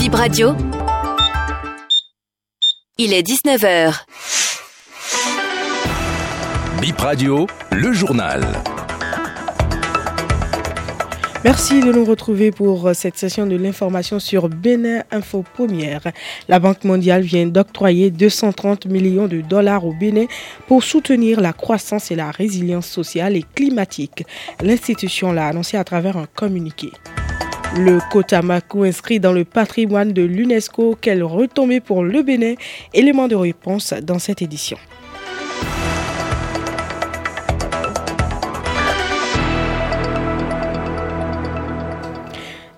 Bip Radio. Il est 19h. Bip Radio, le journal. Merci de nous retrouver pour cette session de l'information sur Bénin Info Première. La Banque mondiale vient d'octroyer 230 millions de dollars au Bénin pour soutenir la croissance et la résilience sociale et climatique. L'institution l'a annoncé à travers un communiqué. Le Kotamaku inscrit dans le patrimoine de l'UNESCO, quelle retombée pour le Bénin? Élément de réponse dans cette édition.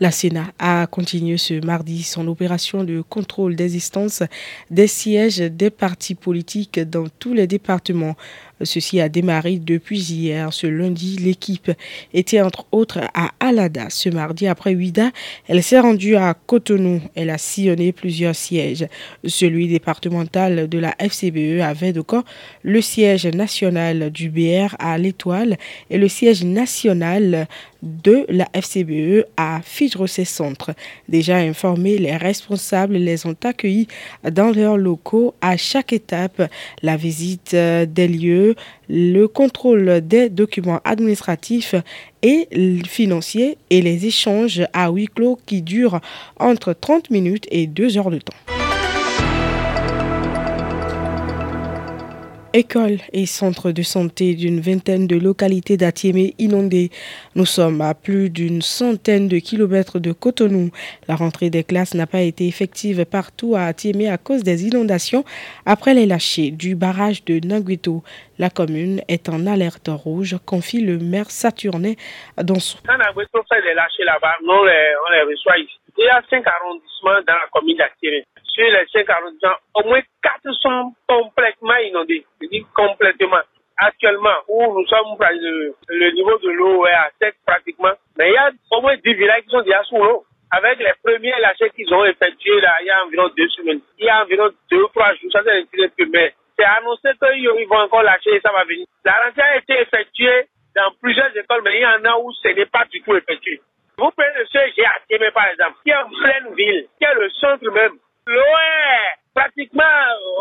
La Sénat a continué ce mardi son opération de contrôle d'existence des sièges des partis politiques dans tous les départements. Ceci a démarré depuis hier. Ce lundi, l'équipe était entre autres à Alada. Ce mardi, après Ouida, elle s'est rendue à Cotonou. Elle a sillonné plusieurs sièges. Celui départemental de la FCBE à Védocan, le siège national du BR à l'Étoile et le siège national de la FCBE à Fidrocé Centre. Déjà informés, les responsables les ont accueillis dans leurs locaux à chaque étape. La visite des lieux le contrôle des documents administratifs et financiers et les échanges à huis clos qui durent entre 30 minutes et 2 heures de temps. Écoles et centres de santé d'une vingtaine de localités d'Atiémé inondées. Nous sommes à plus d'une centaine de kilomètres de Cotonou. La rentrée des classes n'a pas été effective partout à Atiémé à cause des inondations après les lâchers du barrage de Nanguito. La commune est en alerte rouge, confie le maire Saturnin dans son. Quand là-bas, on les, reçoit ici. Il y a cinq arrondissements dans la commune d'Atiémé sur les cinq arrondissements, au moins quatre sont complètement inondés. Je dis complètement. Actuellement, où nous sommes, le, le niveau de l'eau est à sec pratiquement. Mais il y a au moins 10 villages qui sont déjà sous l'eau. Avec les premiers lâchers qu'ils ont effectués il y a environ deux semaines. Il y a environ deux ou trois jours, ça c'est mais c'est annoncé qu'ils vont encore lâcher et ça va venir. La rentrée a été effectuée dans plusieurs écoles, mais il y en a où ce n'est pas du tout effectué. Vous prenez le CG à Tiémé, par exemple, qui est en pleine ville, qui est le centre même. Est pratiquement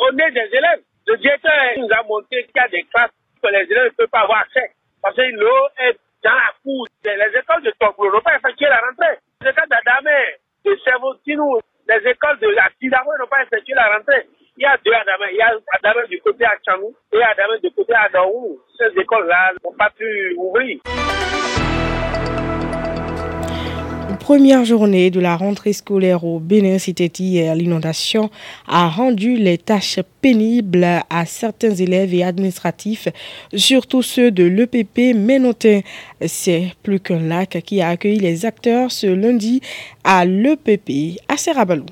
au nez des élèves. Le directeur nous a montré qu'il y a des classes que les élèves ne peuvent pas avoir accès. Parce que l'eau est dans la cour. Les écoles de Tokyo n'ont pas effectué la rentrée. Les écoles d'Adamé, de Servotinou, les écoles de la Tidamo n'ont pas effectué la rentrée. Il y a deux Adamé. Il y a Adamé du côté à Chanou et Adamé du côté à Daou. Ces écoles-là n'ont pas pu ouvrir première journée de la rentrée scolaire au Bénin, c'était hier. L'inondation a rendu les tâches pénibles à certains élèves et administratifs, surtout ceux de l'EPP Ménotin. C'est plus qu'un lac qui a accueilli les acteurs ce lundi à l'EPP à Serrabalou.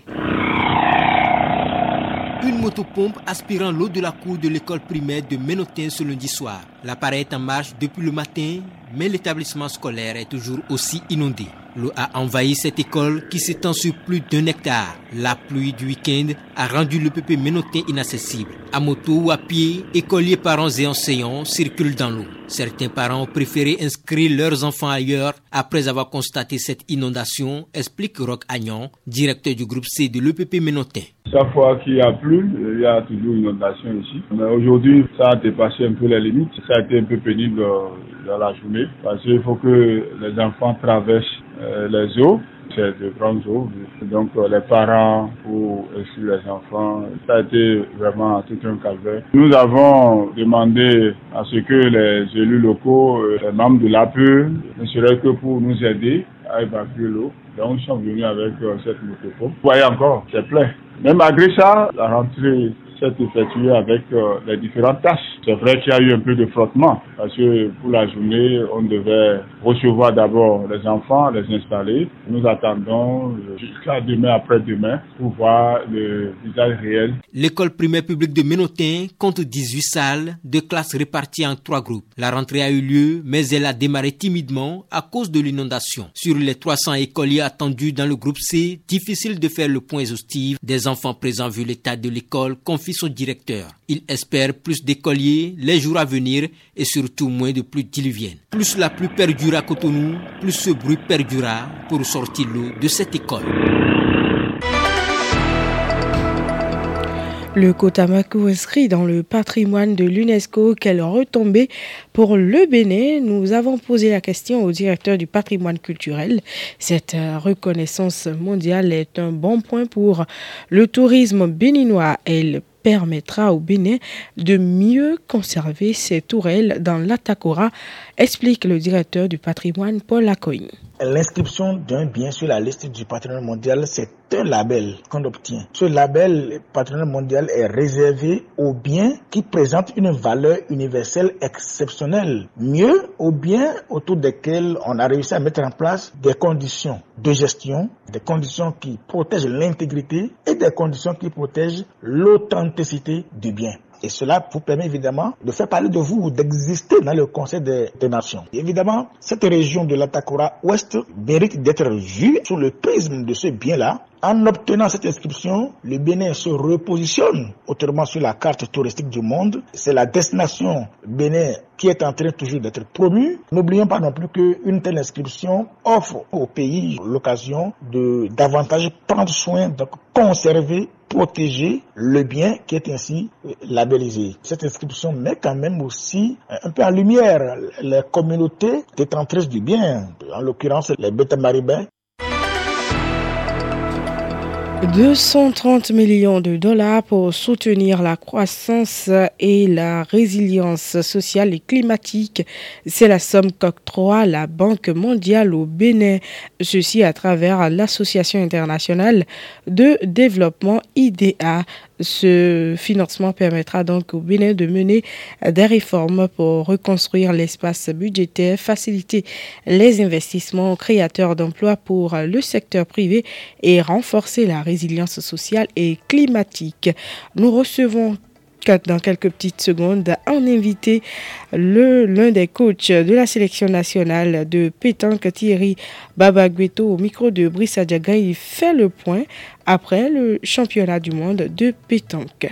Motopompe aspirant l'eau de la cour de l'école primaire de Ménotin ce lundi soir. L'appareil est en marche depuis le matin, mais l'établissement scolaire est toujours aussi inondé. L'eau a envahi cette école qui s'étend sur plus d'un hectare. La pluie du week-end a rendu le ménotin inaccessible. À moto ou à pied, écoliers, parents et enseignants circulent dans l'eau. Certains parents ont préféré inscrire leurs enfants ailleurs après avoir constaté cette inondation, explique Roch Agnon, directeur du groupe C de l'EPP Ménotin. Chaque fois qu'il y a plu, il y a toujours une inondation ici. Mais aujourd'hui, ça a dépassé un peu les limites. Ça a été un peu pénible dans la journée parce qu'il faut que les enfants traversent euh, les eaux, c'est de grandes eaux. Donc euh, les parents ou aussi les enfants, ça a été vraiment tout un calvaire. Nous avons demandé à ce que les élus locaux, euh, les membres de l'APE, ne seraient que pour nous aider à évacuer l'eau. Donc nous sommes venus avec cette moto. Vous voyez encore, c'est plein. Mais malgré ça, la rentrée s'est effectuée avec les différentes tâches. C'est vrai qu'il y a eu un peu de frottement parce que pour la journée, on devait recevoir d'abord les enfants, les installer. Nous attendons jusqu'à demain après-demain pour voir le visage réel. L'école primaire publique de Ménotin compte 18 salles, de classes réparties en trois groupes. La rentrée a eu lieu, mais elle a démarré timidement à cause de l'inondation. Sur les 300 écoliers attendus dans le groupe C, difficile de faire le point exhaustif des enfants présents vu l'état de l'école, confie son directeur. Il espère plus d'écoliers les jours à venir et surtout moins de pluie diluvienne. Plus la pluie perdura à Cotonou, plus ce bruit perdura pour sortir l'eau de cette école. Le Kotamaku inscrit dans le patrimoine de l'UNESCO, quelle retombée pour le Bénin? Nous avons posé la question au directeur du patrimoine culturel. Cette reconnaissance mondiale est un bon point pour le tourisme béninois. Elle permettra au Bénin de mieux conserver ses tourelles dans l'Atakora, explique le directeur du patrimoine Paul Lacoigne. L'inscription d'un bien sur la liste du patrimoine mondial, c'est un label qu'on obtient. Ce label patrimoine mondial est réservé aux biens qui présentent une valeur universelle exceptionnelle. Mieux, aux biens autour desquels on a réussi à mettre en place des conditions de gestion, des conditions qui protègent l'intégrité et des conditions qui protègent l'authenticité du bien. Et cela vous permet évidemment de faire parler de vous, d'exister dans le Conseil des, Nations. évidemment, cette région de l'Atakura Ouest mérite d'être vue sous le prisme de ce bien-là. En obtenant cette inscription, le Bénin se repositionne autrement sur la carte touristique du monde. C'est la destination Bénin qui est en train toujours d'être promue. N'oublions pas non plus qu'une telle inscription offre au pays l'occasion de davantage prendre soin, de conserver protéger le bien qui est ainsi labellisé. Cette inscription met quand même aussi un peu en lumière les communautés détentrices du bien, en l'occurrence les bêtes maribins 230 millions de dollars pour soutenir la croissance et la résilience sociale et climatique. C'est la somme qu'octroie la Banque mondiale au Bénin. Ceci à travers l'Association internationale de développement IDA. Ce financement permettra donc au Bénin de mener des réformes pour reconstruire l'espace budgétaire, faciliter les investissements créateurs d'emplois pour le secteur privé et renforcer la résilience sociale et climatique. Nous recevons dans quelques petites secondes un invité, l'un des coachs de la sélection nationale de pétanque Thierry Babagueto au micro de Brice Adjaga. Il fait le point après le championnat du monde de pétanque.